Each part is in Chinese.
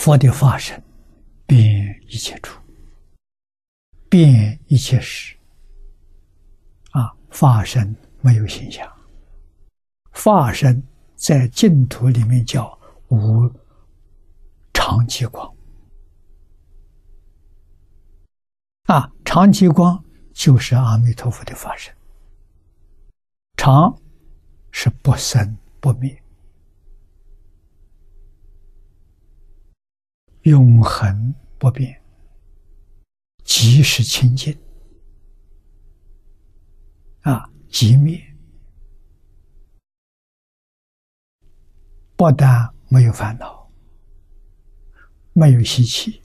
佛的法身遍一切处，遍一切时。啊，法身没有形象，法身在净土里面叫无常寂光。啊，常寂光就是阿弥陀佛的法身。常是不生不灭。永恒不变，即是清净啊！即灭，不但没有烦恼，没有习气，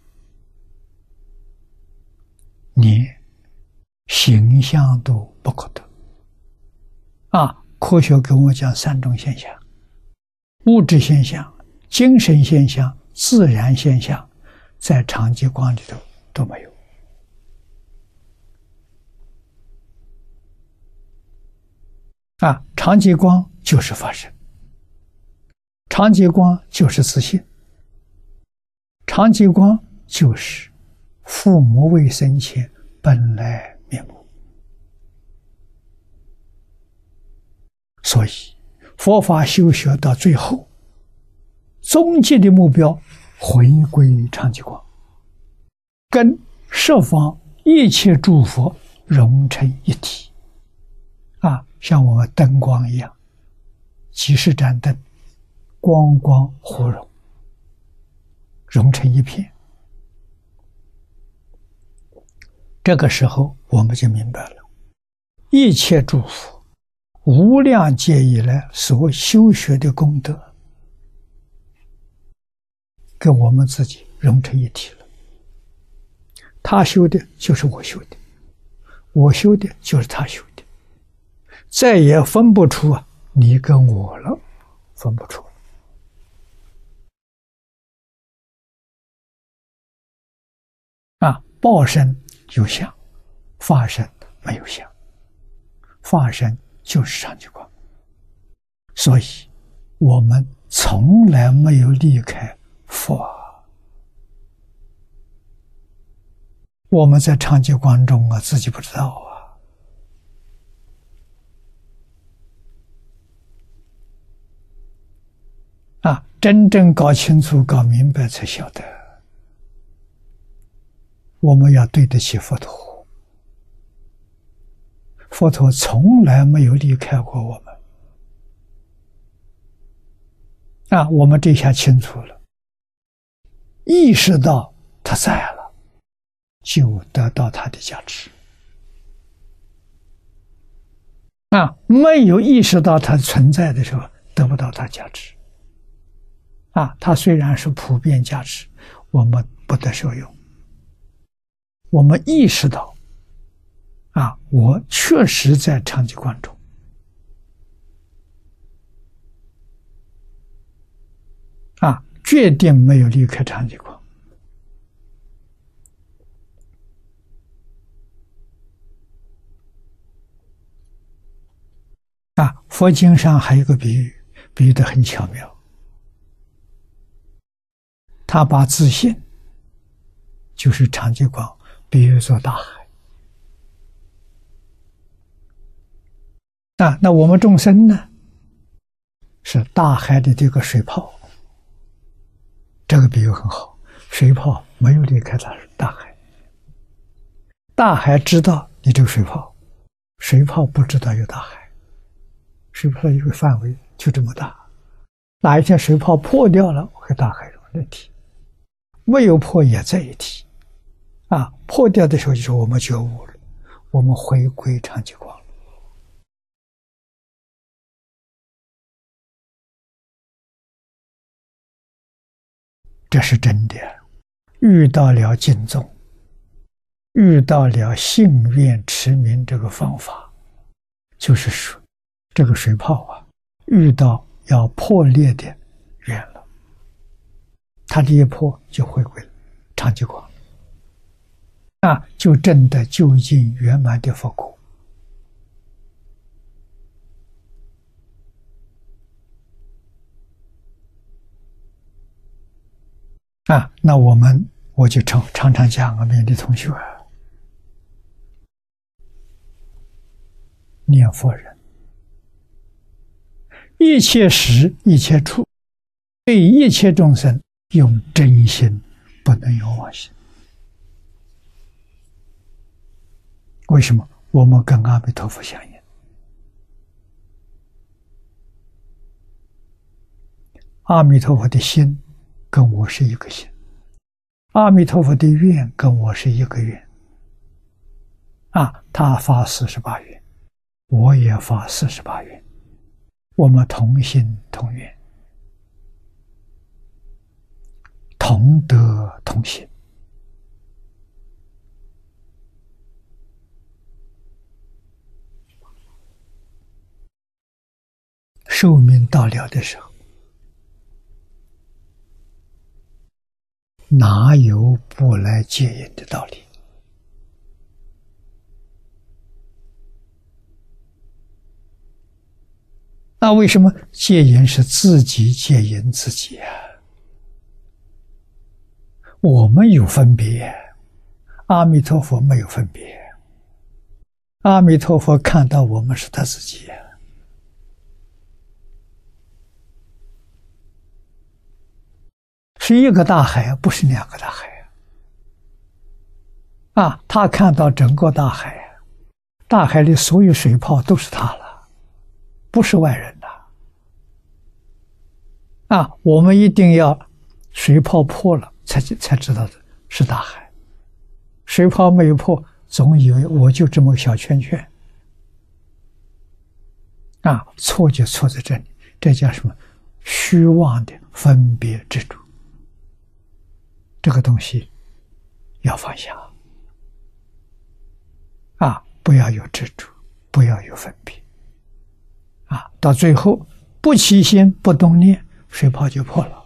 连形象都不可得啊！科学跟我讲三种现象：物质现象、精神现象。自然现象，在长极光里头都没有。啊，长极光就是发生，长极光就是自信，长极光就是父母未生前本来面目。所以，佛法修学到最后。终极的目标，回归长寂光，跟十方一切诸佛融成一体，啊，像我们灯光一样，几十盏灯，光光互融，融成一片。这个时候，我们就明白了，一切诸佛无量劫以来所修学的功德。跟我们自己融成一体了。他修的就是我修的，我修的就是他修的，再也分不出啊你跟我了，分不出。啊，报身有相，法身没有相，法身就是上极光，所以我们从来没有离开。佛，我们在长期观中啊，自己不知道啊，啊，真正搞清楚、搞明白，才晓得，我们要对得起佛陀，佛陀从来没有离开过我们，啊，我们这下清楚了。意识到他在了，就得到他的价值。啊，没有意识到它存在的时候，得不到它价值。啊，它虽然是普遍价值，我们不得受用。我们意识到，啊，我确实在长期观中，啊。决定没有离开长寂光啊！佛经上还有个比喻，比喻的很巧妙。他把自信，就是长寂光，比喻作大海啊。那我们众生呢，是大海的这个水泡。这个比喻很好，水泡没有离开大大海，大海知道你这个水泡，水泡不知道有大海，水泡的一个范围就这么大，哪一天水泡破掉了，和大海融一体；没有破也在一体，啊，破掉的时候就是我们觉悟了，我们回归长寂光。这是真的，遇到了敬重，遇到了信愿持名这个方法，就是说，这个水泡啊，遇到要破裂的缘了，它这一破就回归了长寂光，啊，就证得究竟圆满的佛果。啊，那我们我就常常常讲啊，勉励同学念佛人，一切时一切处，对一切众生用真心，不能用妄心。为什么？我们跟阿弥陀佛相应，阿弥陀佛的心跟我是一个心，阿弥陀佛的愿跟我是一个愿。啊，他发四十八愿，我也发四十八愿，我们同心同愿，同德同心。寿命到了的时候，哪有不来戒烟的道理？那为什么戒烟是自己戒烟自己啊？我们有分别，阿弥陀佛没有分别。阿弥陀佛看到我们是他自己。是一个大海，不是两个大海啊！他看到整个大海，大海里所有水泡都是他了，不是外人。啊，我们一定要水泡破了才才知道的是大海，水泡没有破，总以为我就这么小圈圈。啊，错就错在这里，这叫什么？虚妄的分别执着。这个东西要放下啊！不要有执着，不要有分别啊！到最后不起心不动念，水泡就破了。